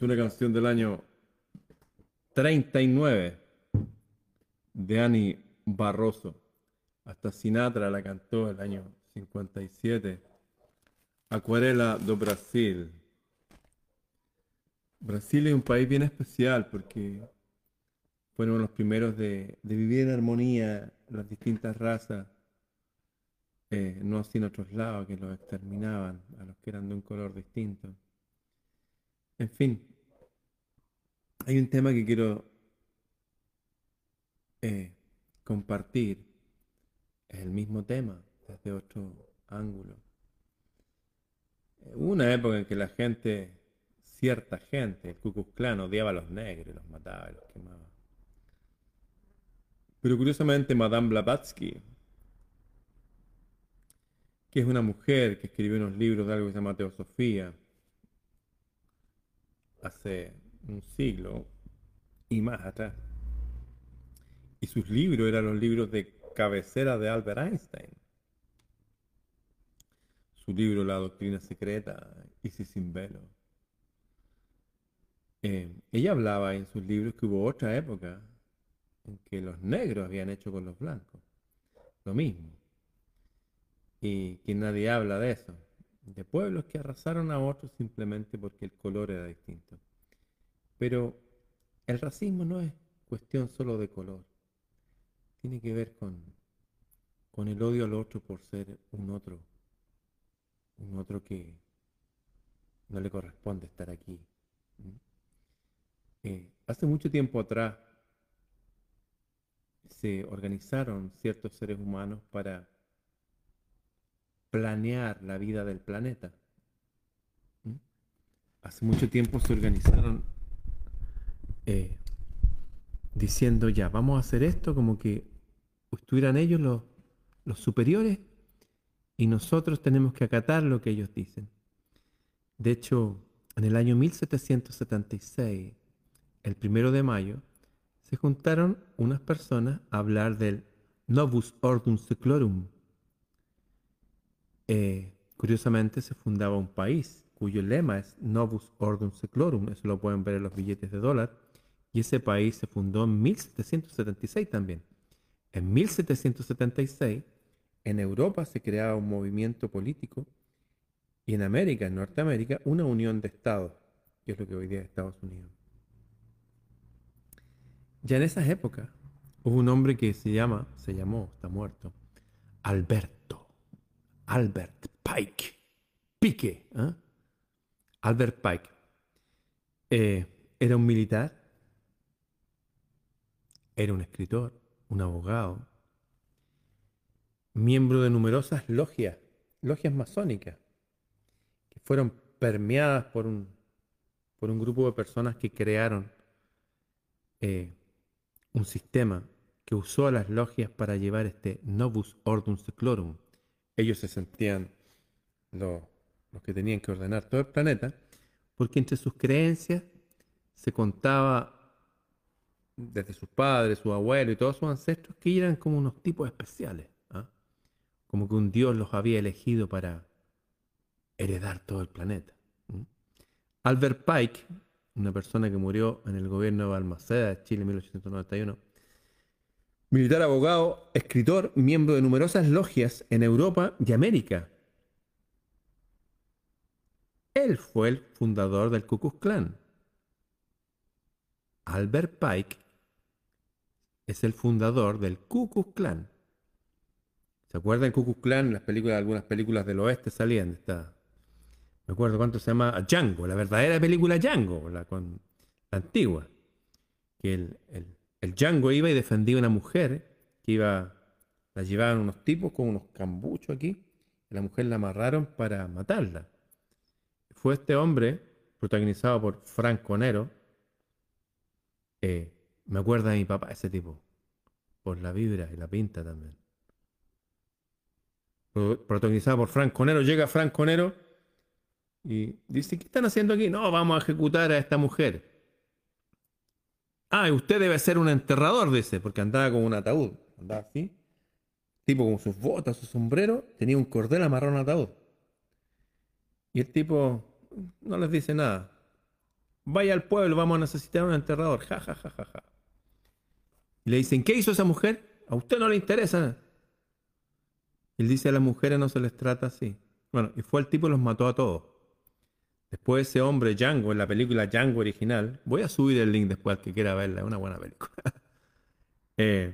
es una canción del año 39 de Ani Barroso. Hasta Sinatra la cantó el año 57. Acuarela do Brasil. Brasil es un país bien especial porque fueron los primeros de, vivir en armonía las distintas razas, eh, no así en otros lados que los exterminaban a los que eran de un color distinto. En fin, hay un tema que quiero eh, compartir. Es el mismo tema, desde otro ángulo. Una época en que la gente, cierta gente, el Ku odiaba a los negros, los mataba los quemaba. Pero curiosamente Madame Blavatsky, que es una mujer que escribió unos libros de algo que se llama Teosofía, hace un siglo y más atrás. Y sus libros eran los libros de cabecera de Albert Einstein. Su libro La Doctrina Secreta, Isis sin velo. Eh, ella hablaba en sus libros que hubo otra época en que los negros habían hecho con los blancos lo mismo. Y que nadie habla de eso. De pueblos que arrasaron a otros simplemente porque el color era distinto. Pero el racismo no es cuestión solo de color. Tiene que ver con, con el odio al otro por ser un otro. Un otro que no le corresponde estar aquí. ¿Mm? Eh, hace mucho tiempo atrás se organizaron ciertos seres humanos para planear la vida del planeta. ¿Mm? Hace mucho tiempo se organizaron eh, diciendo ya, vamos a hacer esto como que estuvieran ellos los, los superiores y nosotros tenemos que acatar lo que ellos dicen. De hecho, en el año 1776, el primero de mayo, se juntaron unas personas a hablar del Novus Ordum Seclorum, eh, curiosamente se fundaba un país cuyo lema es Novus Ordum Seclorum, eso lo pueden ver en los billetes de dólar, y ese país se fundó en 1776 también. En 1776, en Europa se creaba un movimiento político y en América, en Norteamérica, una unión de estados, que es lo que hoy día es Estados Unidos. Ya en esas épocas hubo un hombre que se llama, se llamó, está muerto, Alberto, Albert Pike, Pique, ¿eh? Albert Pike. Eh, era un militar, era un escritor, un abogado, miembro de numerosas logias, logias masónicas, que fueron permeadas por un, por un grupo de personas que crearon eh, un sistema que usó a las logias para llevar este Novus Ordum Seclorum. Ellos se sentían los, los que tenían que ordenar todo el planeta, porque entre sus creencias se contaba desde sus padres, sus abuelos y todos sus ancestros que eran como unos tipos especiales, ¿ah? como que un dios los había elegido para heredar todo el planeta. Albert Pike, una persona que murió en el gobierno de Balmaceda de Chile en 1891, militar abogado, escritor, miembro de numerosas logias en Europa y América. Él fue el fundador del Ku Klux Klan. Albert Pike es el fundador del Ku Klux Klan. ¿Se acuerdan Ku Klux Klan? Las películas, algunas películas del oeste salían de. Me acuerdo cuánto se llama Django, la verdadera película Django, la, con, la antigua. Que el, el, Django iba y defendía a una mujer que iba, la llevaban unos tipos con unos cambuchos aquí, y la mujer la amarraron para matarla. Fue este hombre, protagonizado por Frank Conero, eh, me acuerda de mi papá, ese tipo, por la vibra y la pinta también. Pro- Protagonizado por Frank Conero, llega Frank Conero y dice, ¿qué están haciendo aquí? No, vamos a ejecutar a esta mujer. Ah, y usted debe ser un enterrador, dice, porque andaba con un ataúd. Andaba así. Tipo con sus botas, su sombrero, tenía un cordel amarrado a un ataúd. Y el tipo no les dice nada. Vaya al pueblo, vamos a necesitar un enterrador. Ja, ja, ja, ja, ja. Y le dicen, ¿qué hizo esa mujer? A usted no le interesa. Él dice, a las mujeres no se les trata así. Bueno, y fue el tipo y los mató a todos. Después ese hombre, Django, en la película Django original, voy a subir el link después al que quiera verla, es una buena película. Eh,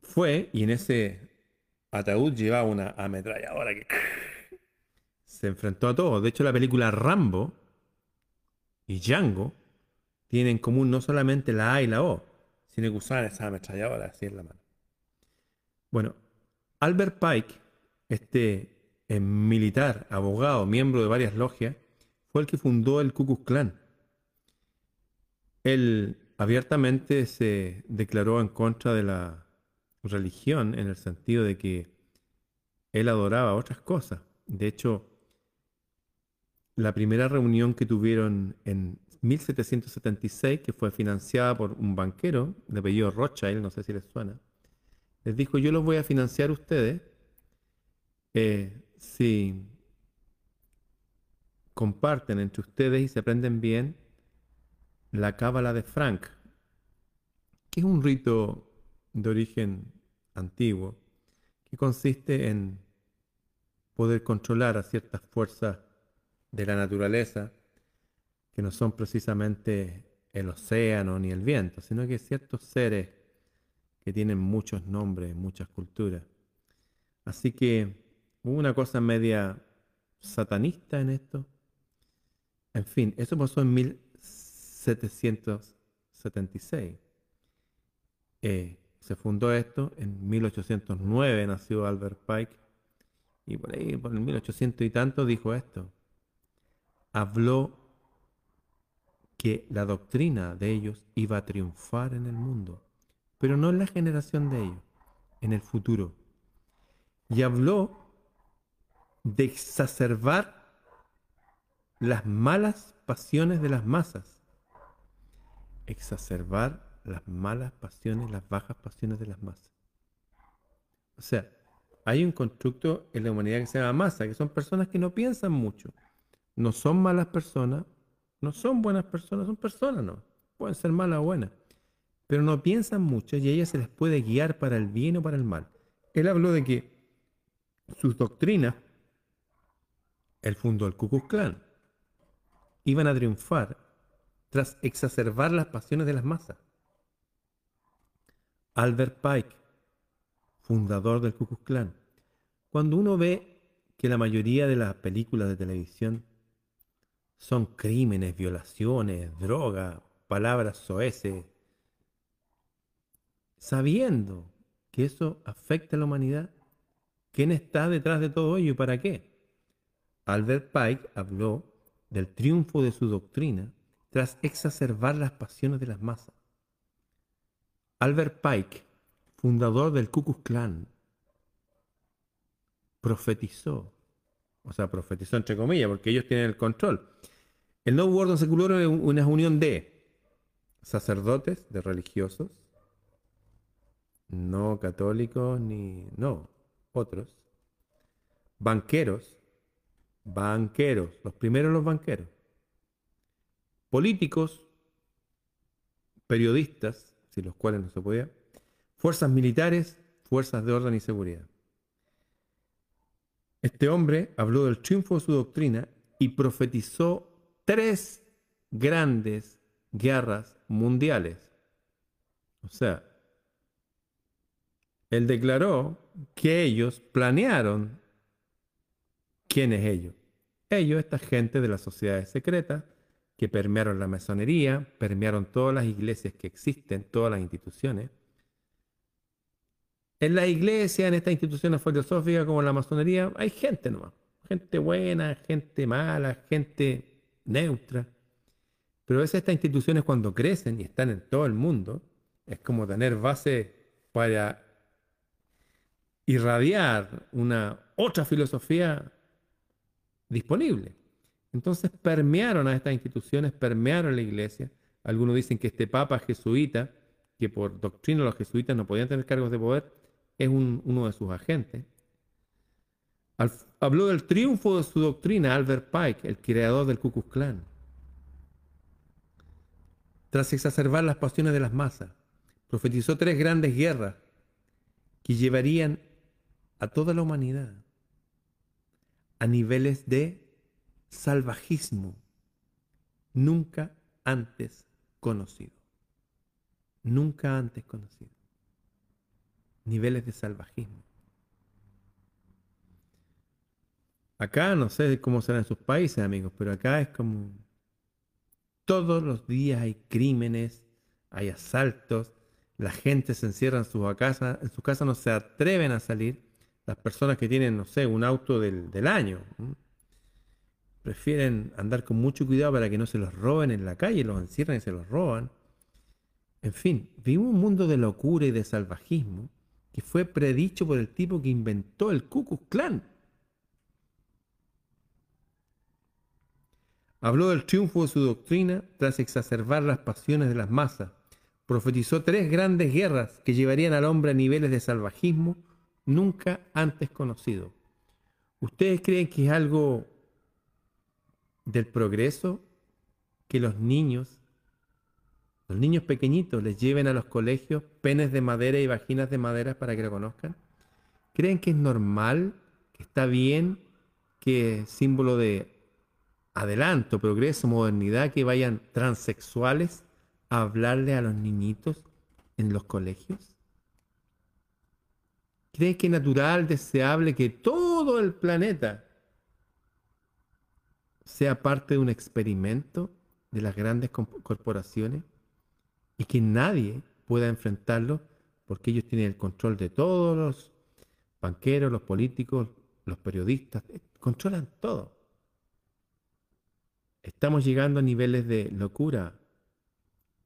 fue y en ese ataúd llevaba una ametralladora que se enfrentó a todos. De hecho, la película Rambo y Django tienen en común no solamente la A y la O, sino que usaban esa ametralladora así en la mano. Bueno, Albert Pike, este eh, militar, abogado, miembro de varias logias, fue el que fundó el Ku Klux Klan. Él abiertamente se declaró en contra de la religión en el sentido de que él adoraba otras cosas. De hecho, la primera reunión que tuvieron en 1776, que fue financiada por un banquero de apellido Rothschild, no sé si les suena, les dijo, yo los voy a financiar ustedes eh, si comparten entre ustedes y se aprenden bien la cábala de Frank, que es un rito de origen antiguo, que consiste en poder controlar a ciertas fuerzas de la naturaleza, que no son precisamente el océano ni el viento, sino que ciertos seres que tienen muchos nombres, muchas culturas. Así que hubo una cosa media satanista en esto. En fin, eso pasó en 1776. Eh, se fundó esto, en 1809 nació Albert Pike, y por ahí, por el 1800 y tanto, dijo esto. Habló que la doctrina de ellos iba a triunfar en el mundo, pero no en la generación de ellos, en el futuro. Y habló de exacerbar las malas pasiones de las masas. Exacerbar las malas pasiones, las bajas pasiones de las masas. O sea, hay un constructo en la humanidad que se llama masa, que son personas que no piensan mucho. No son malas personas, no son buenas personas, son personas, no. Pueden ser malas o buenas. Pero no piensan mucho y a se les puede guiar para el bien o para el mal. Él habló de que sus doctrinas, el fundó el Ku iban a triunfar tras exacerbar las pasiones de las masas. Albert Pike, fundador del Ku. Cuando uno ve que la mayoría de las películas de televisión son crímenes, violaciones, droga, palabras soeces, sabiendo que eso afecta a la humanidad, ¿quién está detrás de todo ello y para qué? Albert Pike habló del triunfo de su doctrina tras exacerbar las pasiones de las masas. Albert Pike, fundador del Ku Klux Klan, profetizó, o sea, profetizó entre comillas, porque ellos tienen el control. El nuevo orden secular es una unión de sacerdotes, de religiosos, no católicos ni no, otros, banqueros, banqueros, los primeros los banqueros, políticos, periodistas, sin los cuales no se podía, fuerzas militares, fuerzas de orden y seguridad. Este hombre habló del triunfo de su doctrina y profetizó tres grandes guerras mundiales. O sea, él declaró que ellos planearon quién es ellos. Ellos, esta gente de las sociedades secretas, que permearon la masonería, permearon todas las iglesias que existen, todas las instituciones. En la iglesia, en estas instituciones filosóficas como la masonería, hay gente nomás. Gente buena, gente mala, gente neutra. Pero es estas instituciones cuando crecen y están en todo el mundo, es como tener base para irradiar una otra filosofía disponible. Entonces permearon a estas instituciones, permearon la iglesia. Algunos dicen que este papa jesuita, que por doctrina los jesuitas no podían tener cargos de poder, es uno de sus agentes. Habló del triunfo de su doctrina Albert Pike, el creador del Ku Klux Klan. Tras exacerbar las pasiones de las masas, profetizó tres grandes guerras que llevarían a toda la humanidad a niveles de salvajismo nunca antes conocido. Nunca antes conocido. Niveles de salvajismo. Acá no sé cómo será en sus países, amigos, pero acá es como todos los días hay crímenes, hay asaltos, la gente se encierra en su casa, en su casa no se atreven a salir. Las personas que tienen, no sé, un auto del, del año, prefieren andar con mucho cuidado para que no se los roben en la calle, los encierran y se los roban. En fin, vivimos un mundo de locura y de salvajismo que fue predicho por el tipo que inventó el Ku Klan. Habló del triunfo de su doctrina tras exacerbar las pasiones de las masas. Profetizó tres grandes guerras que llevarían al hombre a niveles de salvajismo nunca antes conocidos. ¿Ustedes creen que es algo del progreso que los niños, los niños pequeñitos, les lleven a los colegios penes de madera y vaginas de madera para que lo conozcan? ¿Creen que es normal, que está bien, que es símbolo de adelanto, progreso, modernidad, que vayan transexuales a hablarle a los niñitos en los colegios? ¿Creen que es natural, deseable que todo el planeta sea parte de un experimento de las grandes corporaciones y que nadie pueda enfrentarlo porque ellos tienen el control de todos los banqueros, los políticos, los periodistas, eh, controlan todo. Estamos llegando a niveles de locura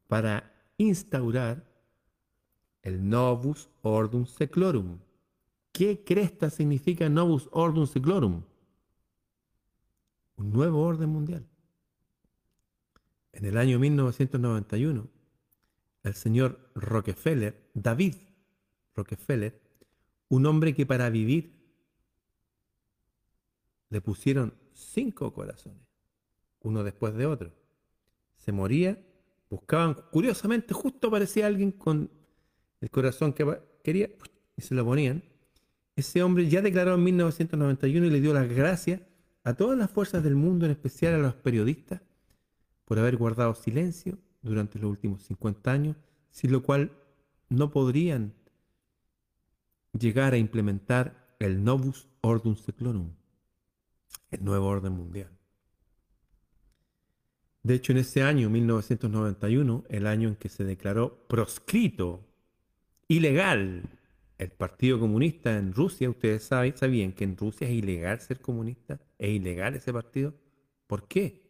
para instaurar el Novus Ordum Seclorum. ¿Qué cresta significa Novus Ordum Seclorum? un nuevo orden mundial. En el año 1991, el señor Rockefeller, David Rockefeller, Un hombre que para vivir le pusieron cinco corazones, uno después de otro. Se moría, buscaban, curiosamente, justo aparecía alguien con el corazón que quería y se lo ponían. Ese hombre ya declaró en 1991 y le dio las gracias a todas las fuerzas del mundo, en especial a los periodistas, por haber guardado silencio durante los últimos 50 años, sin lo cual no podrían llegar a implementar el Novus Ordum Seclorum, el nuevo orden mundial. De hecho, en ese año, 1991, el año en que se declaró proscrito, ilegal, el Partido Comunista en Rusia, ustedes saben, sabían que en Rusia es ilegal ser comunista, es ilegal ese partido. ¿Por qué?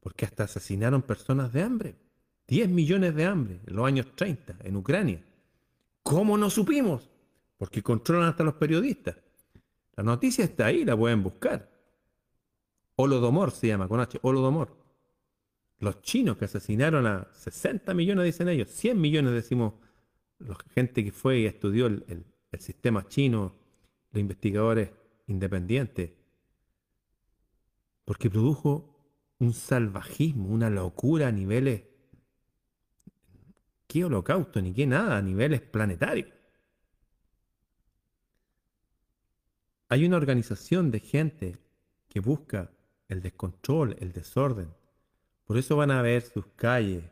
Porque hasta asesinaron personas de hambre. 10 millones de hambre en los años 30 en Ucrania. ¿Cómo no supimos? Porque controlan hasta los periodistas. La noticia está ahí, la pueden buscar. Holodomor se llama, con H, Holodomor. Los chinos que asesinaron a 60 millones, dicen ellos, 100 millones decimos la gente que fue y estudió el, el- el sistema chino, los investigadores independientes, porque produjo un salvajismo, una locura a niveles, qué holocausto, ni qué nada, a niveles planetarios. Hay una organización de gente que busca el descontrol, el desorden. Por eso van a ver sus calles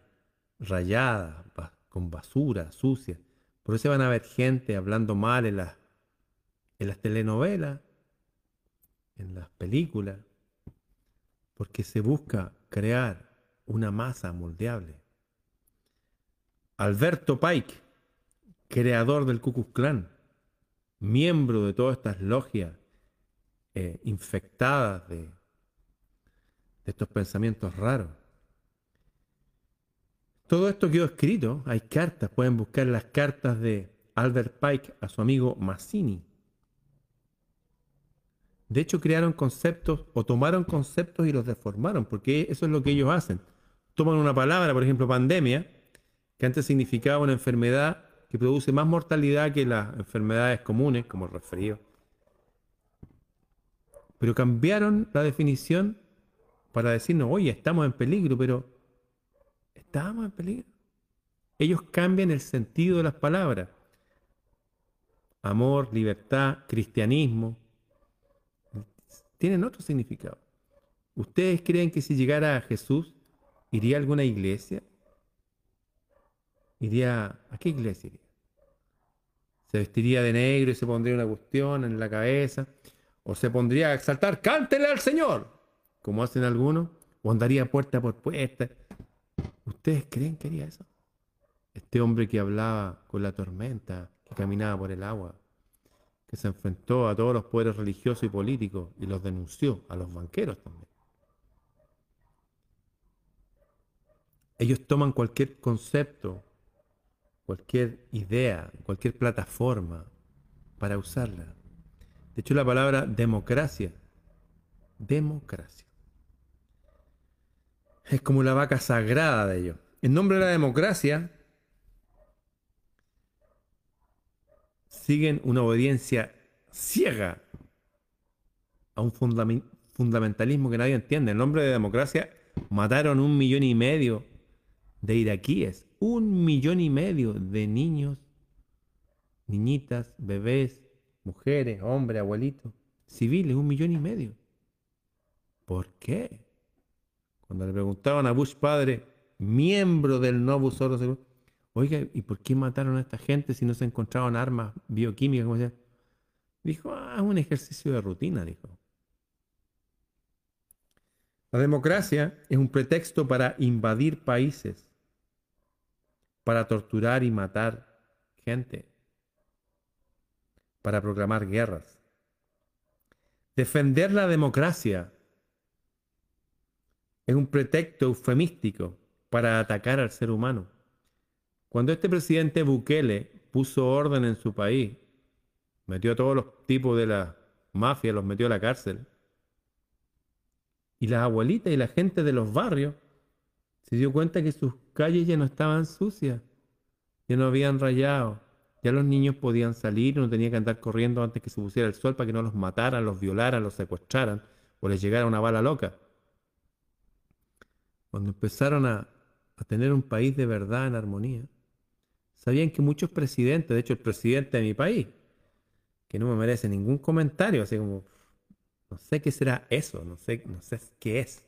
rayadas, con basura, sucia. Por eso van a ver gente hablando mal en las, en las telenovelas, en las películas, porque se busca crear una masa moldeable. Alberto Pike, creador del Ku Klan, miembro de todas estas logias eh, infectadas de, de estos pensamientos raros. Todo esto quedó escrito, hay cartas, pueden buscar las cartas de Albert Pike a su amigo Mazzini. De hecho, crearon conceptos o tomaron conceptos y los deformaron, porque eso es lo que ellos hacen. Toman una palabra, por ejemplo, pandemia, que antes significaba una enfermedad que produce más mortalidad que las enfermedades comunes, como el resfrío. Pero cambiaron la definición para decirnos, oye, estamos en peligro, pero estábamos en peligro. Ellos cambian el sentido de las palabras. Amor, libertad, cristianismo. Tienen otro significado. ¿Ustedes creen que si llegara a Jesús, iría a alguna iglesia? ¿Iría a qué iglesia iría? ¿Se vestiría de negro y se pondría una cuestión en la cabeza? ¿O se pondría a exaltar, cántele al Señor? Como hacen algunos. ¿O andaría puerta por puerta? ¿Ustedes creen que haría eso? Este hombre que hablaba con la tormenta, que caminaba por el agua, que se enfrentó a todos los poderes religiosos y políticos y los denunció, a los banqueros también. Ellos toman cualquier concepto, cualquier idea, cualquier plataforma para usarla. De hecho, la palabra democracia, democracia, es como la vaca sagrada de ellos. En nombre de la democracia, siguen una obediencia ciega a un fundamentalismo que nadie entiende. En nombre de democracia mataron un millón y medio de iraquíes, un millón y medio de niños, niñitas, bebés, mujeres, hombres, abuelitos, civiles, un millón y medio. ¿Por qué? Cuando le preguntaban a Bush padre, miembro del Novus Ordo Seclorum, oiga, ¿y por qué mataron a esta gente si no se encontraban armas bioquímicas? Dijo, ah, es un ejercicio de rutina, dijo. La democracia es un pretexto para invadir países, para torturar y matar gente, para proclamar guerras. Defender la democracia es un pretexto eufemístico para atacar al ser humano. Cuando este presidente Bukele puso orden en su país, metió a todos los tipos de la mafia, los metió a la cárcel, y las abuelitas y la gente de los barrios se dio cuenta que sus calles ya no estaban sucias, ya no habían rayado, Ya los niños podían salir, no tenían que andar corriendo antes que se pusiera el sol para que no los mataran, los violaran, los secuestraran o les llegara una bala loca. Cuando empezaron a, tener un país de verdad en armonía, sabían que muchos presidentes, de hecho el presidente de mi país, que no me merece ningún comentario, así como, no sé qué será eso, no sé, no sé qué es.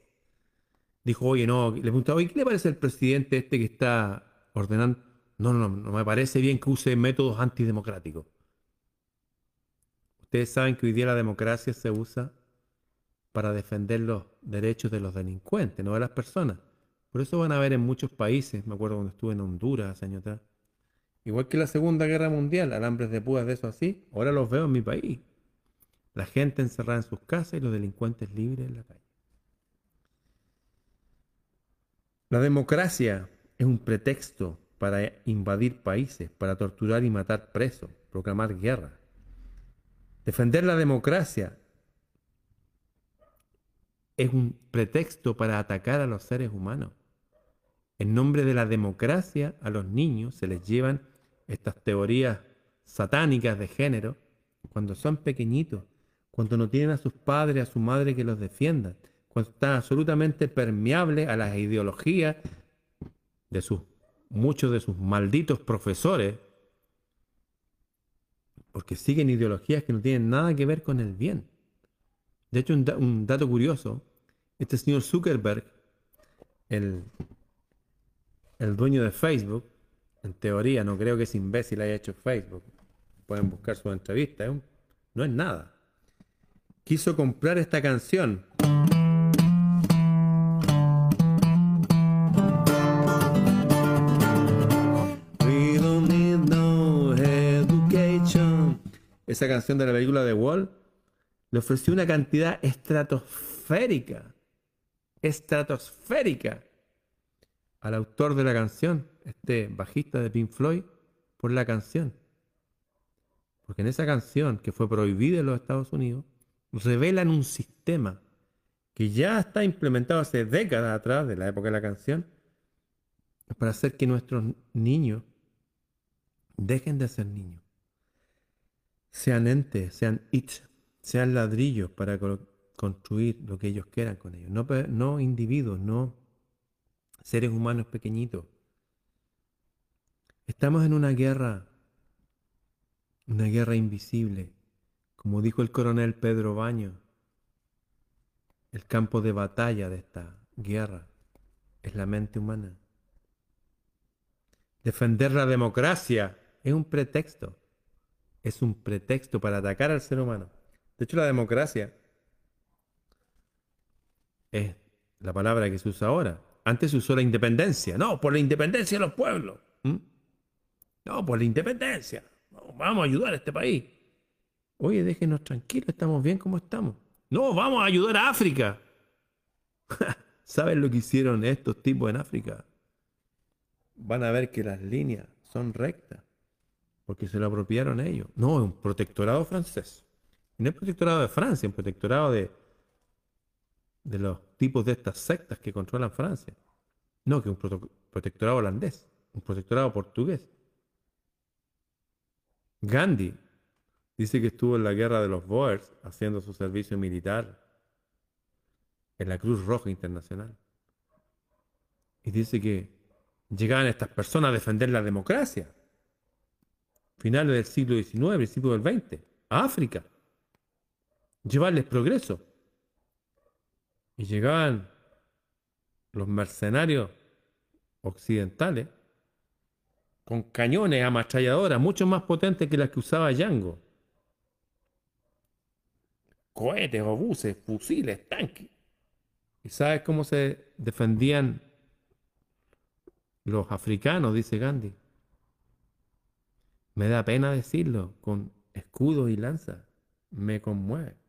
Dijo, oye, no, le preguntaba, oye, ¿qué le parece al presidente este que está ordenando? No, no, no me parece bien que use métodos antidemocráticos. Ustedes saben que hoy día la democracia se usa para defender los derechos de los delincuentes, no de las personas. Por eso van a ver en muchos países, me acuerdo cuando estuve en Honduras hace años atrás, igual que la Segunda Guerra Mundial, alambres de púas de eso así, ahora los veo en mi país. La gente encerrada en sus casas y los delincuentes libres en la calle. La democracia es un pretexto para invadir países, para torturar y matar presos, proclamar guerra. Defender la democracia es un pretexto para atacar a los seres humanos. En nombre de la democracia, a los niños se les llevan estas teorías satánicas de género cuando son pequeñitos, cuando no tienen a sus padres, a su madre que los defiendan, cuando están absolutamente permeables a las ideologías de sus muchos de sus malditos profesores, porque siguen ideologías que no tienen nada que ver con el bien. De hecho, un, un dato curioso, este señor Zuckerberg, el, el dueño de Facebook, en teoría, no creo que ese imbécil haya hecho Facebook. Pueden buscar su entrevista, no es nada. Quiso comprar esta canción. We don't need no education. Esa canción de la película de Wall le ofreció una cantidad estratosférica, estratosférica al autor de la canción, este bajista de Pink Floyd, por la canción. Porque en esa canción, que fue prohibida en los Estados Unidos, revelan un sistema que ya está implementado hace décadas atrás, de la época de la canción, para hacer que nuestros niños dejen de ser niños. Sean entes, sean it, sean ladrillos para construir lo que ellos quieran con ellos. No, no individuos, no seres humanos pequeñitos. Estamos en una guerra, una guerra invisible. Como dijo el coronel Pedro Baño, el campo de batalla de esta guerra es la mente humana. Defender la democracia es un pretexto. Es un pretexto para atacar al ser humano. De hecho, la democracia es la palabra que se usa ahora. Antes se usó la independencia. No, por la independencia de los pueblos. ¿Mm? No, por la independencia. Vamos a ayudar a este país. Oye, déjenos tranquilos, estamos bien como estamos. No, vamos a ayudar a África. ¿Saben lo que hicieron estos tipos en África? Van a ver que las líneas son rectas, porque se lo apropiaron ellos. No, es un protectorado francés. No es protectorado de Francia, es un protectorado de, de los tipos de estas sectas que controlan Francia. No, que un protectorado holandés, un protectorado portugués. Gandhi dice que estuvo en la guerra de los Boers haciendo su servicio militar en la Cruz Roja Internacional. Y dice que llegaban estas personas a defender la democracia. Finales del siglo XIX, principios del XX, a África. Llevarles progreso. Y llegaban los mercenarios occidentales con cañones, ametralladoras, mucho más potentes que las que usaba Django. Cohetes, obuses, fusiles, tanques. ¿Y sabes cómo se defendían los africanos? Dice Gandhi. Me da pena decirlo, con escudos y lanzas. Me conmueve.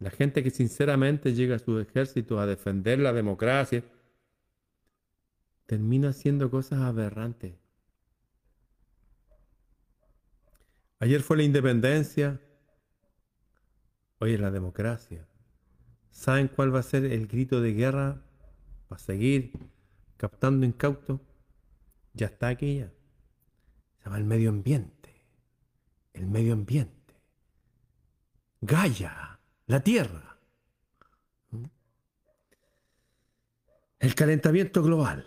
La gente que sinceramente llega a sus ejércitos a defender la democracia termina haciendo cosas aberrantes. Ayer fue la independencia, hoy es la democracia. ¿Saben cuál va a ser el grito de guerra para seguir captando incautos? Ya está aquí ya. Se llama el medio ambiente. El medio ambiente. Gaia, la Tierra. El calentamiento global.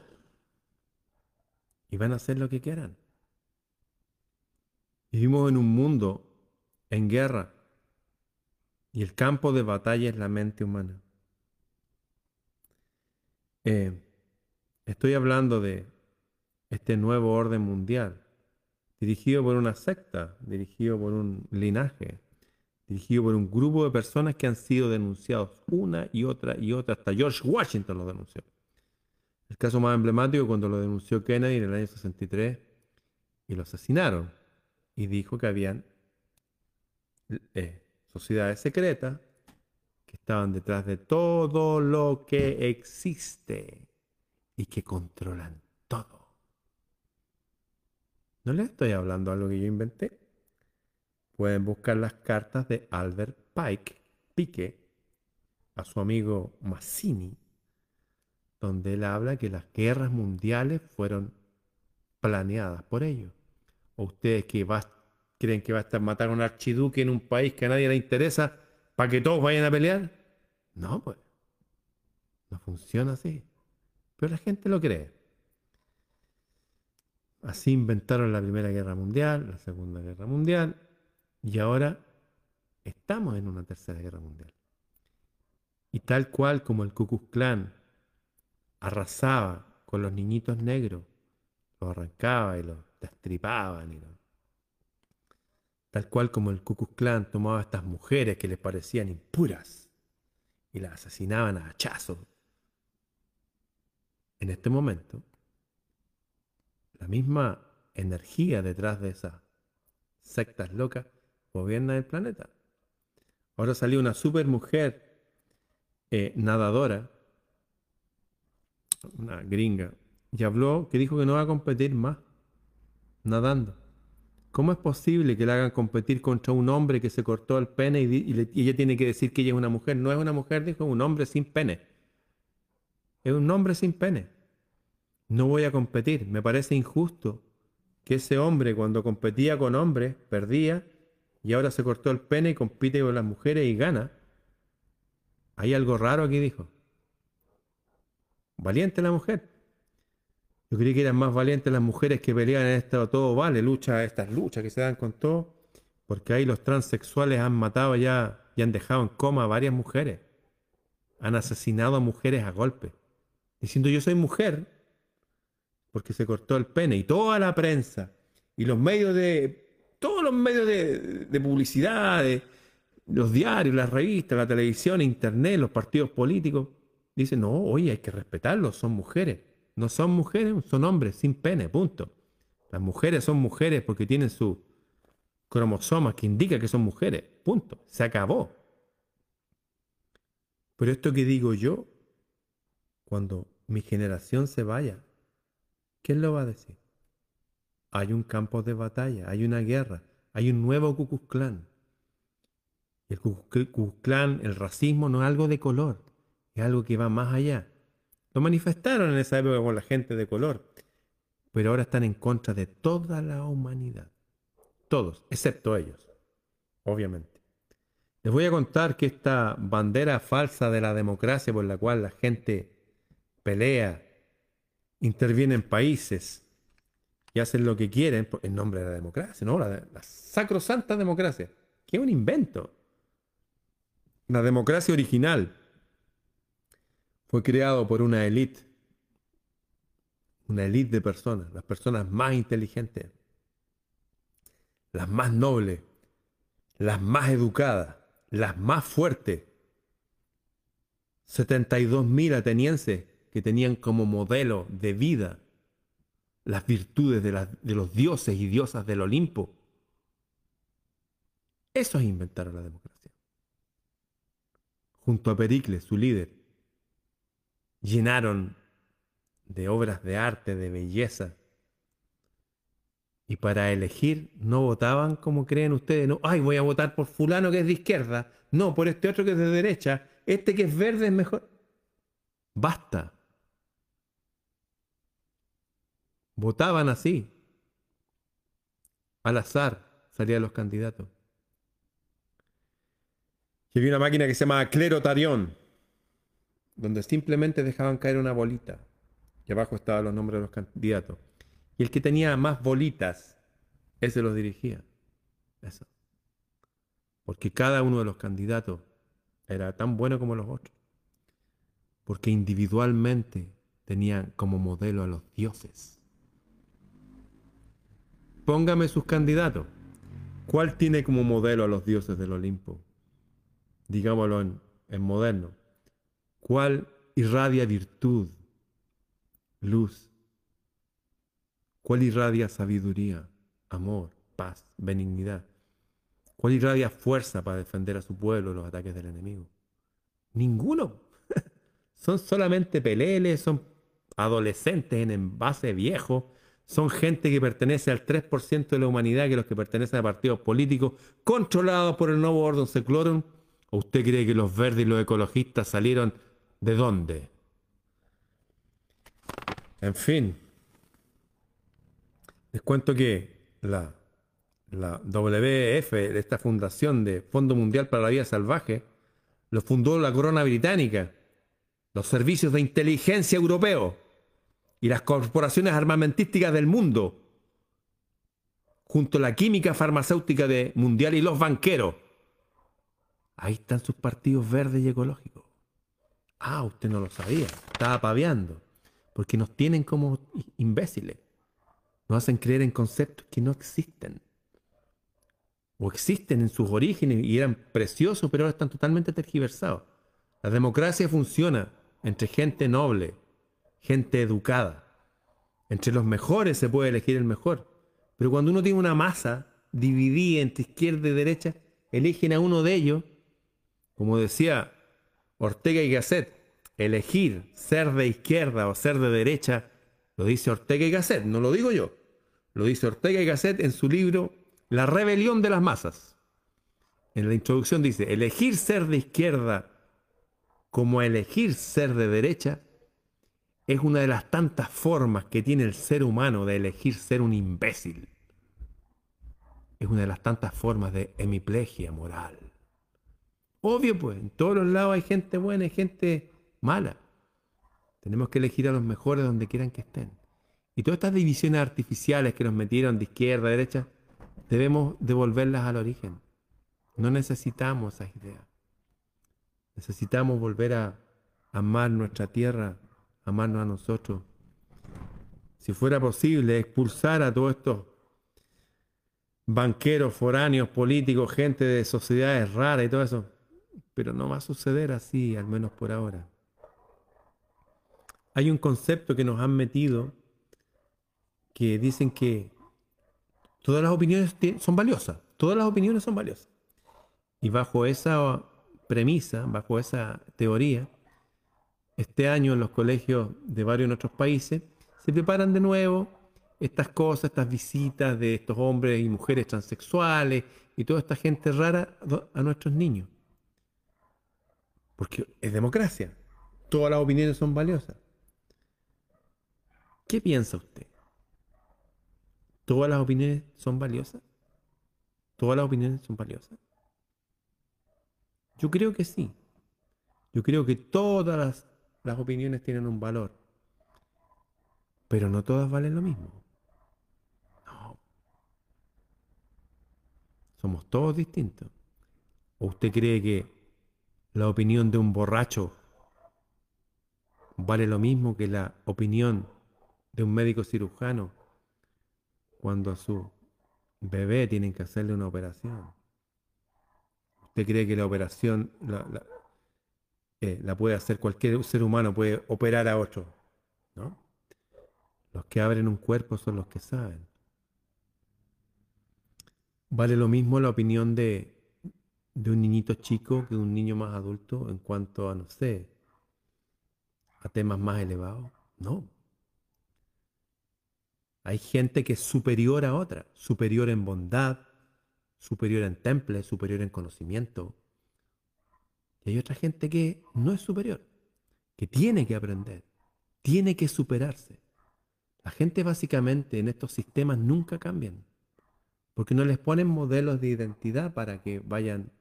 Y van a hacer lo que quieran. Vivimos en un mundo en guerra y el campo de batalla es la mente humana. Eh, estoy hablando de este nuevo orden mundial, dirigido por una secta, dirigido por un linaje, dirigido por un grupo de personas que han sido denunciados una y otra y otra, hasta George Washington lo denunció. El caso más emblemático cuando lo denunció Kennedy en el año 63 y lo asesinaron y dijo que habían eh, sociedades secretas que estaban detrás de todo lo que existe y que controlan todo. No les estoy hablando de algo que yo inventé. Pueden buscar las cartas de Albert Pike, Pique, a su amigo Mazzini, donde él habla que las guerras mundiales fueron planeadas por ellos. ¿O ustedes que va, creen que va a estar matar a un archiduque en un país que a nadie le interesa para que todos vayan a pelear? No, pues. No funciona así. Pero la gente lo cree. Así inventaron la Primera Guerra Mundial, la Segunda Guerra Mundial, y ahora estamos en una Tercera Guerra Mundial. Y tal cual como el Ku Klux Klan arrasaba con los niñitos negros, los arrancaba y los destripaban y. Tal cual como el Ku Klux Klan tomaba a estas mujeres que les parecían impuras y las asesinaban a hachazos. En este momento, la misma energía detrás de esas sectas locas gobierna el planeta. Ahora salió una super mujer eh, nadadora, una gringa, y habló que dijo que no va a competir más nadando. ¿Cómo es posible que la hagan competir contra un hombre que se cortó el pene y, y ella tiene que decir que ella es una mujer? No es una mujer, dijo, es un hombre sin pene. Es un hombre sin pene. No voy a competir. Me parece injusto que ese hombre cuando competía con hombres perdía y ahora se cortó el pene y compite con las mujeres y gana. Hay algo raro aquí, dijo. Valiente la mujer. Yo creí que eran más valientes las mujeres que pelean en esto todo vale, lucha, estas luchas que se dan con todo, porque ahí los transexuales han matado ya y han dejado en coma a varias mujeres. Han asesinado a mujeres a golpe, diciendo yo soy mujer, porque se cortó el pene. Y toda la prensa y los medios de, todos los medios de, publicidad, los diarios, las revistas, la televisión, internet, los partidos políticos, dicen, no, oye, hay que respetarlos, son mujeres. No son mujeres, son hombres sin pene, punto. Las mujeres son mujeres porque tienen sus cromosomas que indica que son mujeres, punto. Se acabó. Pero esto que digo yo, cuando mi generación se vaya, ¿quién lo va a decir? Hay un campo de batalla, hay una guerra, hay un nuevo Ku Klux Klan. El Ku Klux Klan, el racismo no es algo de color, es algo que va más allá. Lo manifestaron en esa época con la gente de color, pero ahora están en contra de toda la humanidad. Todos, excepto ellos, obviamente. Les voy a contar que esta bandera falsa de la democracia por la cual la gente pelea, interviene en países y hacen lo que quieren en nombre de la democracia, ¿no? La, la sacrosanta democracia, que es un invento. La democracia original fue creado por una élite, una élite de personas, las personas más inteligentes, las más nobles, las más educadas, las más fuertes. 72.000 atenienses que tenían como modelo de vida las virtudes de, los dioses y diosas del Olimpo. Eso es inventar la democracia. Junto a Pericles, su líder, llenaron de obras de arte, de belleza. Y para elegir no votaban como creen ustedes. No, ay, voy a votar por fulano que es de izquierda. No, por este otro que es de derecha. Este que es verde es mejor. Basta. Votaban así. Al azar salían los candidatos. Y había una máquina que se llama Clerotarión, donde simplemente dejaban caer una bolita. Y abajo estaban los nombres de los candidatos. Y el que tenía más bolitas, ese los dirigía. Eso. Porque cada uno de los candidatos era tan bueno como los otros. Porque individualmente tenían como modelo a los dioses. Póngame sus candidatos. ¿Cuál tiene como modelo a los dioses del Olimpo? Digámoslo en, en moderno. ¿Cuál irradia virtud, luz? ¿Cuál irradia sabiduría, amor, paz, benignidad? ¿Cuál irradia fuerza para defender a su pueblo los ataques del enemigo? Ninguno. son solamente peleles, son adolescentes en envase viejo, son gente que pertenece al 3% de la humanidad, que los que pertenecen a partidos políticos controlados por el nuevo orden seclorum. ¿O usted cree que los verdes y los ecologistas salieron de dónde? En fin, les cuento que la, la WF, esta fundación de Fondo Mundial para la Vida Salvaje, lo fundó la corona británica, los servicios de inteligencia europeos y las corporaciones armamentísticas del mundo, junto a la química farmacéutica de mundial y los banqueros. Ahí están sus partidos verdes y ecológicos. Ah, usted no lo sabía, estaba paviando, porque nos tienen como imbéciles. Nos hacen creer en conceptos que no existen. O existen en sus orígenes y eran preciosos, pero ahora están totalmente tergiversados. La democracia funciona entre gente noble, gente educada. Entre los mejores se puede elegir el mejor. Pero cuando uno tiene una masa dividida entre izquierda y derecha, eligen a uno de ellos, como decía Ortega y Gasset, elegir ser de izquierda o ser de derecha, lo dice Ortega y Gasset, no lo digo yo. Lo dice Ortega y Gasset en su libro La rebelión de las masas. En la introducción dice, elegir ser de izquierda como elegir ser de derecha es una de las tantas formas que tiene el ser humano de elegir ser un imbécil. Es una de las tantas formas de hemiplegia moral. Obvio, pues, en todos los lados hay gente buena y gente mala. Tenemos que elegir a los mejores donde quieran que estén. Y todas estas divisiones artificiales que nos metieron de izquierda a derecha, debemos devolverlas al origen. No necesitamos esas ideas. Necesitamos volver a amar nuestra tierra, amarnos a nosotros. Si fuera posible, expulsar a todos estos banqueros, foráneos, políticos, gente de sociedades raras y todo eso. Pero no va a suceder así, al menos por ahora. Hay un concepto que nos han metido que dicen que todas las opiniones son valiosas, todas las opiniones son valiosas. Y bajo esa premisa, bajo esa teoría, este año en los colegios de varios de nuestros países se preparan de nuevo estas cosas, estas visitas de estos hombres y mujeres transexuales y toda esta gente rara a nuestros niños. Porque es democracia. Todas las opiniones son valiosas. ¿Qué piensa usted? ¿Todas las opiniones son valiosas? ¿Todas las opiniones son valiosas? Yo creo que sí. Yo creo que todas las, las opiniones tienen un valor. Pero no todas valen lo mismo. No. Somos todos distintos. ¿O usted cree que la opinión de un borracho vale lo mismo que la opinión de un médico cirujano cuando a su bebé tienen que hacerle una operación. ¿Usted cree que la operación eh, la, puede hacer cualquier ser humano, puede operar a otro? ¿No? Los que abren un cuerpo son los que saben. Vale lo mismo la opinión de, de un niñito chico que de un niño más adulto en cuanto a, no sé, a temas más elevados. No. Hay gente que es superior a otra, superior en bondad, superior en temple, superior en conocimiento. Y hay otra gente que no es superior, que tiene que aprender, tiene que superarse. La gente básicamente en estos sistemas nunca cambian. Porque no les ponen modelos de identidad para que vayan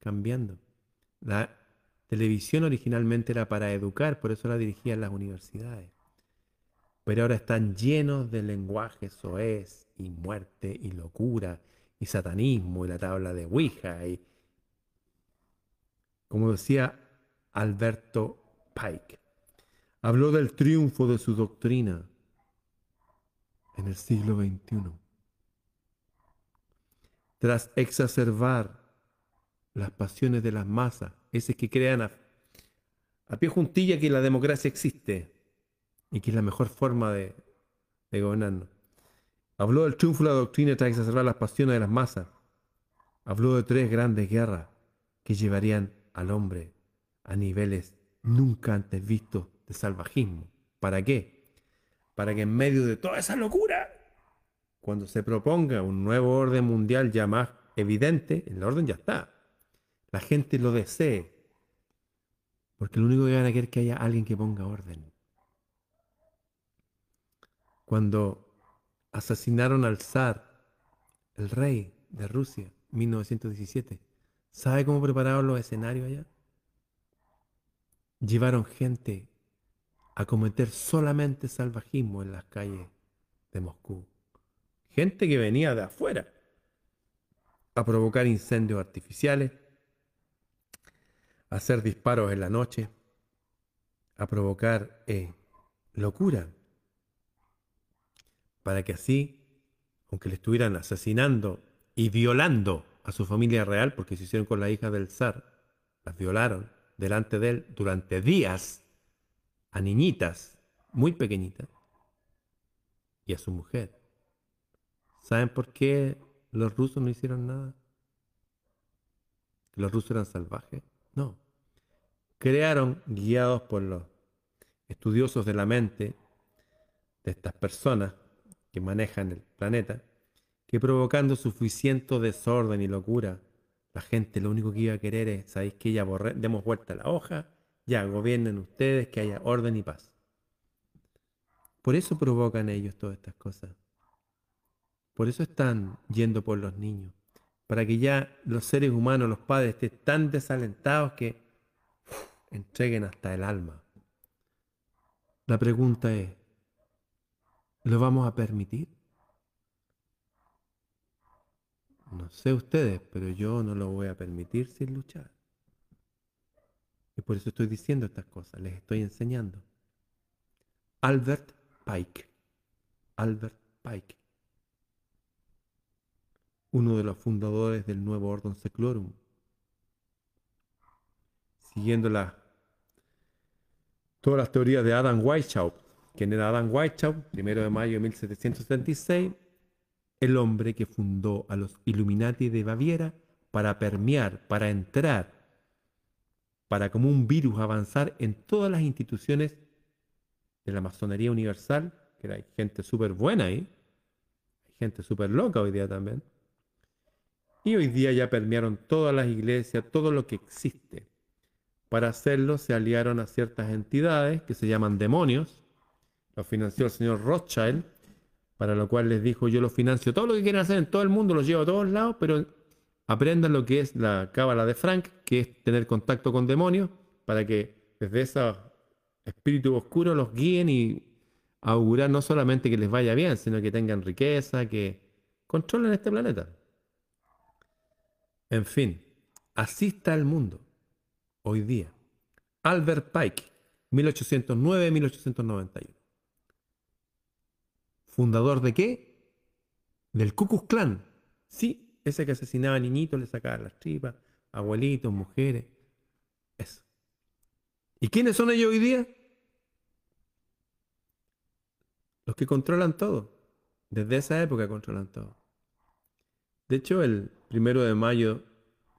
cambiando. La televisión originalmente era para educar, por eso la dirigían las universidades. Pero ahora están llenos de lenguaje soez y muerte y locura y satanismo y la tabla de Ouija y como decía Alberto Pike, habló del triunfo de su doctrina en el siglo XXI. Tras exacerbar las pasiones de las masas, esos que crean a, a pie juntilla que la democracia existe y que es la mejor forma de, de gobernarnos. Habló del triunfo de la doctrina tras exacerbar las pasiones de las masas. Habló de tres grandes guerras que llevarían al hombre a niveles nunca antes vistos de salvajismo. ¿Para qué? Para que en medio de toda esa locura, cuando se proponga un nuevo orden mundial ya más evidente, el orden ya está. La gente lo desee. Porque lo único que van a querer es que haya alguien que ponga orden. Cuando asesinaron al zar, el rey de Rusia, 1917, ¿Sabe cómo prepararon los escenarios allá? Llevaron gente a cometer solamente salvajismo en las calles de Moscú. Gente que venía de afuera a provocar incendios artificiales, a hacer disparos en la noche, a provocar eh, locura, para que así, aunque le estuvieran asesinando y violando a su familia real porque se hicieron con la hija del zar. Las violaron delante de él durante días a niñitas muy pequeñitas y a su mujer. ¿Saben por qué los rusos no hicieron nada? ¿Que los rusos eran salvajes? No. Crearon, guiados por los estudiosos de la mente de estas personas que manejan el planeta, que provocando suficiente desorden y locura, la gente lo único que iba a querer es, ¿sabéis que ya demos vuelta a la hoja, ya gobiernen ustedes, que haya orden y paz? Por eso provocan ellos todas estas cosas. Por eso están yendo por los niños. Para que ya los seres humanos, los padres, estén tan desalentados que entreguen hasta el alma. La pregunta es, ¿lo vamos a permitir? No sé ustedes, pero yo no lo voy a permitir sin luchar. Y por eso estoy diciendo estas cosas, les estoy enseñando. Albert Pike. Albert Pike. Uno de los fundadores del nuevo Orden Seclorum. Siguiendo la, todas las teorías de Adam Weishaupt. ¿Quién era Adam Weishaupt? Primero de mayo de 1776 el hombre que fundó a los Illuminati de Baviera para permear, para entrar, para como un virus avanzar en todas las instituciones de la masonería universal, que hay gente súper buena ahí, hay gente súper loca hoy día también. Y hoy día ya permearon todas las iglesias, todo lo que existe. Para hacerlo se aliaron a ciertas entidades que se llaman demonios. Lo financió el señor Rothschild, para lo cual les dijo yo lo financio todo lo que quieran hacer en todo el mundo, los llevo a todos lados, pero aprendan lo que es la cábala de Frank, que es tener contacto con demonios, para que desde ese espíritu oscuro los guíen y augurar no solamente que les vaya bien, sino que tengan riqueza, que controlen este planeta. En fin, así está el mundo hoy día. Albert Pike, 1809-1891. ¿Fundador de qué? Del Ku Klan. Sí, ese que asesinaba a niñitos, le sacaba las tripas, abuelitos, mujeres. Eso. ¿Y quiénes son ellos hoy día? Los que controlan todo. Desde esa época controlan todo. De hecho, el primero de mayo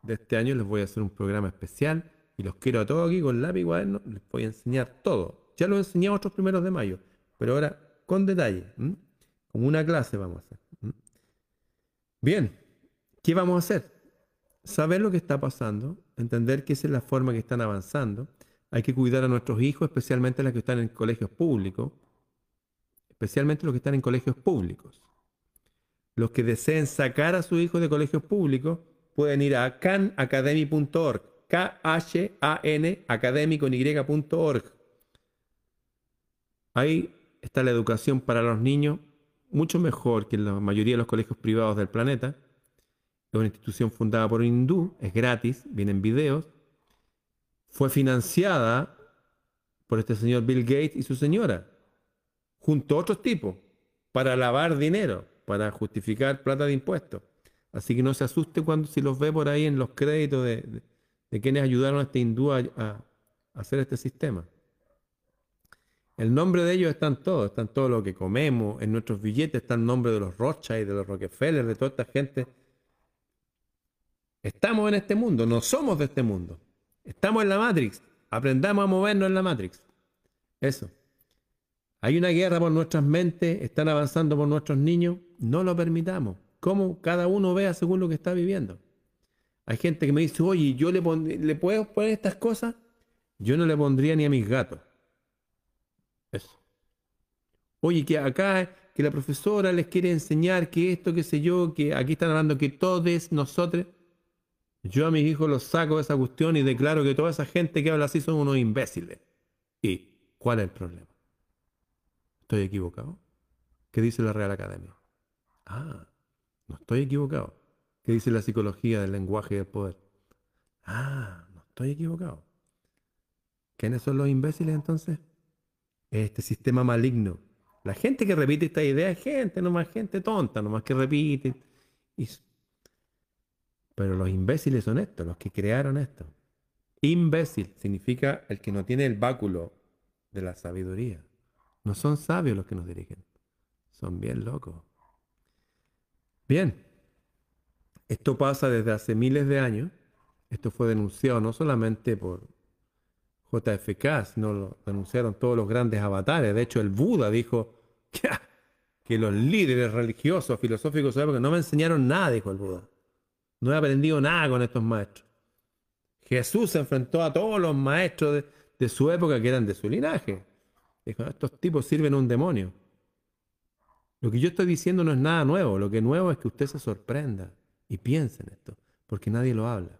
de este año les voy a hacer un programa especial y los quiero a todos aquí con lápiz y cuaderno. Les voy a enseñar todo. Ya lo enseñé otros primeros de mayo, pero ahora con detalle una clase vamos a hacer. Bien, ¿qué vamos a hacer? Saber lo que está pasando, entender que esa es la forma que están avanzando. Hay que cuidar a nuestros hijos, especialmente los que están en colegios públicos, especialmente los que están en colegios públicos. los que deseen sacar a su hijo de colegios públicos pueden ir a canacademy.org, K-H-A-N, academy con. Ahí está la educación para los niños, mucho mejor que la mayoría de los colegios privados del planeta. Es una institución fundada por un hindú, es gratis, vienen videos. Fue financiada por este señor Bill Gates y su señora, junto a otros tipos, para lavar dinero, para justificar plata de impuestos. Así que no se asuste cuando si los ve por ahí en los créditos de, de- quienes ayudaron a este hindú a hacer este sistema. El nombre de ellos están todos, están todo lo que comemos, en nuestros billetes está el nombre de los Rothschild, de los Rockefeller, de toda esta gente. Estamos en este mundo, no somos de este mundo. Estamos en la Matrix. Aprendamos a movernos en la Matrix. Eso. Hay una guerra por nuestras mentes, están avanzando por nuestros niños. No lo permitamos. Como cada uno vea según lo que está viviendo. Hay gente que me dice, oye, ¿yo le, le puedo poner estas cosas? Yo no le pondría ni a mis gatos. Oye, que acá, que la profesora les quiere enseñar que esto, qué sé yo, que aquí están hablando que todos nosotros. Yo a mis hijos los saco de esa cuestión y declaro que toda esa gente que habla así son unos imbéciles. ¿Y cuál es el problema? ¿Estoy equivocado? ¿Qué dice la Real Academia? Ah, no estoy equivocado. ¿Qué dice la psicología del lenguaje y del poder? Ah, no estoy equivocado. ¿Quiénes son los imbéciles entonces? Este sistema maligno. La gente que repite esta idea es gente, nomás gente tonta, nomás que repite. Pero los imbéciles son estos, los que crearon esto. Imbécil significa el que no tiene el báculo de la sabiduría. No son sabios los que nos dirigen. Son bien locos. Bien. Esto pasa desde hace miles de años. Esto fue denunciado no solamente por JFK, sino lo denunciaron todos los grandes avatares. De hecho, el Buda dijo que, los líderes religiosos, filosóficos de época no me enseñaron nada, dijo el Buda. No he aprendido nada con estos maestros. Jesús se enfrentó a todos los maestros de, de su época que eran de su linaje. Dijo, estos tipos sirven a un demonio. Lo que yo estoy diciendo no es nada nuevo. Lo que es nuevo es que usted se sorprenda y piense en esto, porque nadie lo habla.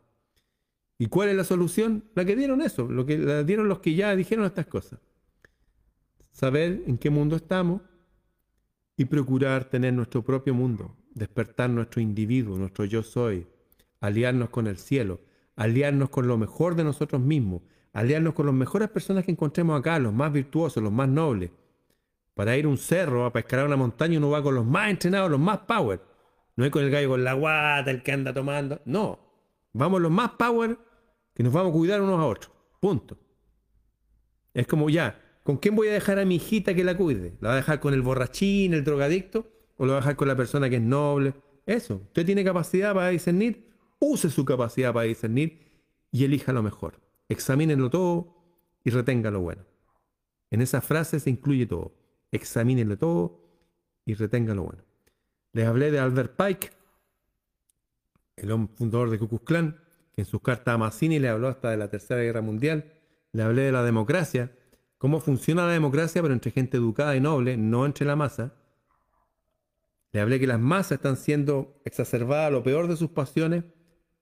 ¿Y cuál es la solución? La que dieron eso, lo que la dieron los que ya dijeron estas cosas. Saber en qué mundo estamos y procurar tener nuestro propio mundo, despertar nuestro individuo, nuestro yo soy, aliarnos con el cielo, aliarnos con lo mejor de nosotros mismos, aliarnos con las mejores personas que encontremos acá, los más virtuosos, los más nobles. Para ir a un cerro, a pescar a una montaña, uno va con los más entrenados, los más power. No es con el gallo con la guata, el que anda tomando. No. Vamos los más power que nos vamos a cuidar unos a otros. Punto. Es como ya, ¿con quién voy a dejar a mi hijita que la cuide? ¿La va a dejar con el borrachín, el drogadicto? ¿O la va a dejar con la persona que es noble? Eso. Usted tiene capacidad para discernir. Use su capacidad para discernir y elija lo mejor. Examínenlo todo y retenga lo bueno. En esa frase se incluye todo. Examínenlo todo y retenga lo bueno. Les hablé de Albert Pike, el fundador de Ku Klux Klan, que en sus cartas a Mazzini le habló hasta de la Tercera Guerra Mundial. Le hablé de la democracia, cómo funciona la democracia, pero entre gente educada y noble, no entre la masa. Le hablé que las masas están siendo exacerbadas a lo peor de sus pasiones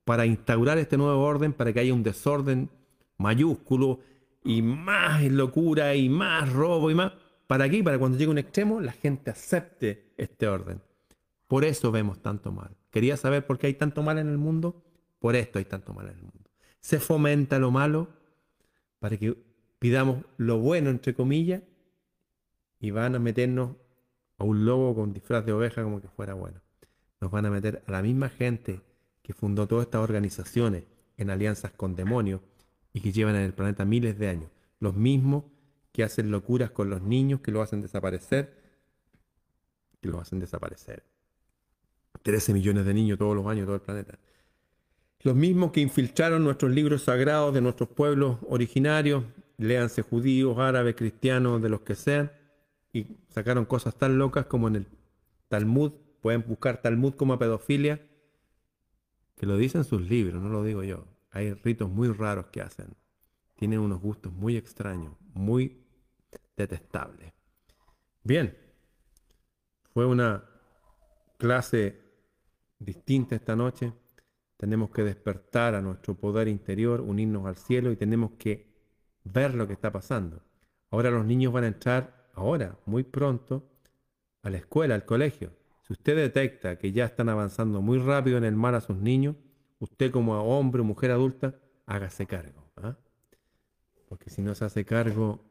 para instaurar este nuevo orden, para que haya un desorden mayúsculo y más locura y más robo y más. ¿Para qué? Para cuando llegue un extremo la gente acepte este orden. Por eso vemos tanto mal. ¿Quería saber por qué hay tanto mal en el mundo? Por esto hay tanto mal en el mundo. Se fomenta lo malo para que pidamos lo bueno, entre comillas, y van a meternos a un lobo con disfraz de oveja como que fuera bueno. Nos van a meter a la misma gente que fundó todas estas organizaciones en alianzas con demonios y que llevan en el planeta miles de años. Los mismos que hacen locuras con los niños, que lo hacen desaparecer, que lo hacen desaparecer. 13 millones de niños todos los años, todo el planeta. Los mismos que infiltraron nuestros libros sagrados de nuestros pueblos originarios, léanse judíos, árabes, cristianos, de los que sean, y sacaron cosas tan locas como en el Talmud, pueden buscar Talmud como pedofilia, que lo dicen sus libros, no lo digo yo. Hay ritos muy raros que hacen. Tienen unos gustos muy extraños, muy detestables. Bien, fue una clase distinta esta noche. Tenemos que despertar a nuestro poder interior, unirnos al cielo y tenemos que ver lo que está pasando. Ahora los niños van a entrar, ahora, muy pronto, a la escuela, al colegio. Si usted detecta que ya están avanzando muy rápido en el mal a sus niños, usted como hombre o mujer adulta, hágase cargo. ¿ah? Porque si no se hace cargo,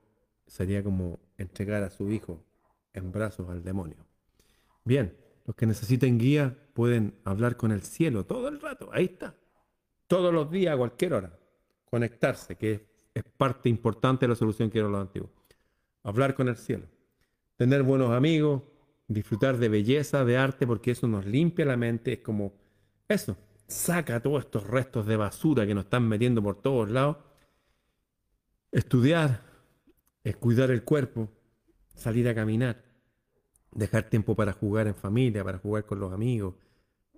sería como entregar a su hijo en brazos al demonio. Bien, los que necesiten guía pueden hablar con el cielo todo el rato, ahí está. Todos los días, a cualquier hora. Conectarse, que es parte importante de la solución que era lo antiguo. Hablar con el cielo. Tener buenos amigos, disfrutar de belleza, de arte, porque eso nos limpia la mente, es como eso, saca todos estos restos de basura que nos están metiendo por todos lados. Estudiar, es cuidar el cuerpo, salir a caminar, dejar tiempo para jugar en familia, para jugar con los amigos,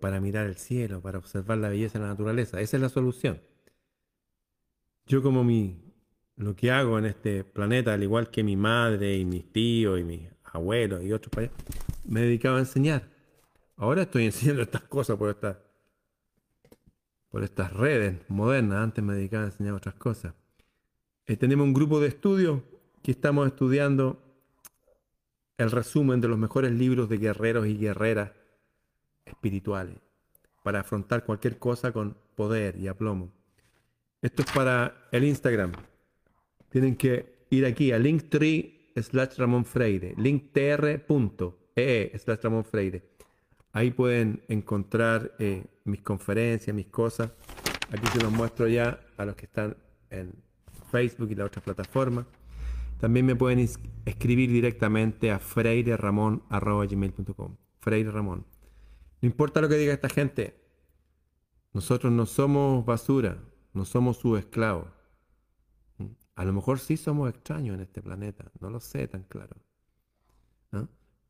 para mirar el cielo, para observar la belleza de la naturaleza. Esa es la solución. Yo como mi, lo que hago en este planeta, al igual que mi madre y mis tíos y mis abuelos y otros para allá, me dedicaba a enseñar. Ahora estoy enseñando estas cosas por estas, por estas redes modernas. Antes me dedicaba a enseñar otras cosas. Eh, tenemos un grupo de estudio que estamos estudiando el resumen de los mejores libros de guerreros y guerreras espirituales para afrontar cualquier cosa con poder y aplomo. Esto es para el Instagram. Tienen que ir aquí a linktree slash Ramón linktr.ee slash Ramón Freire. Ahí pueden encontrar eh, mis conferencias, mis cosas. Aquí se los muestro ya a los que están en Facebook y las otras plataformas. También me pueden escribir directamente a freireramon.com. Freire Ramón. No importa lo que diga esta gente, nosotros no somos basura, no somos sus esclavos. A lo mejor sí somos extraños en este planeta, no lo sé tan claro.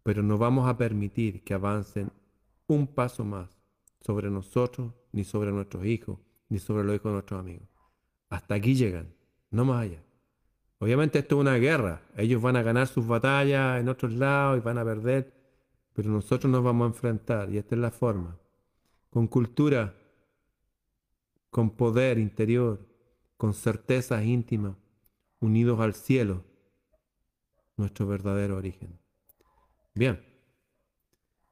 Pero no vamos a permitir que avancen un paso más sobre nosotros, ni sobre nuestros hijos, ni sobre los hijos de nuestros amigos. Hasta aquí llegan, no más allá. Obviamente esto es una guerra. Ellos van a ganar sus batallas en otros lados y van a perder, pero nosotros nos vamos a enfrentar y esta es la forma. Con cultura, con poder interior, con certezas íntimas, unidos al cielo, nuestro verdadero origen. Bien,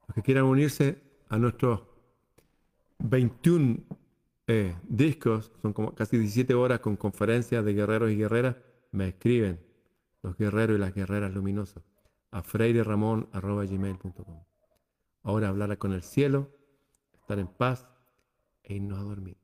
los que quieran unirse a nuestros 21 eh, discos, son como casi 17 horas con conferencias de guerreros y guerreras, me escriben los guerreros y las guerreras luminosas a freireramon.gmail.com. Ahora hablar con el cielo, estar en paz e irnos a dormir.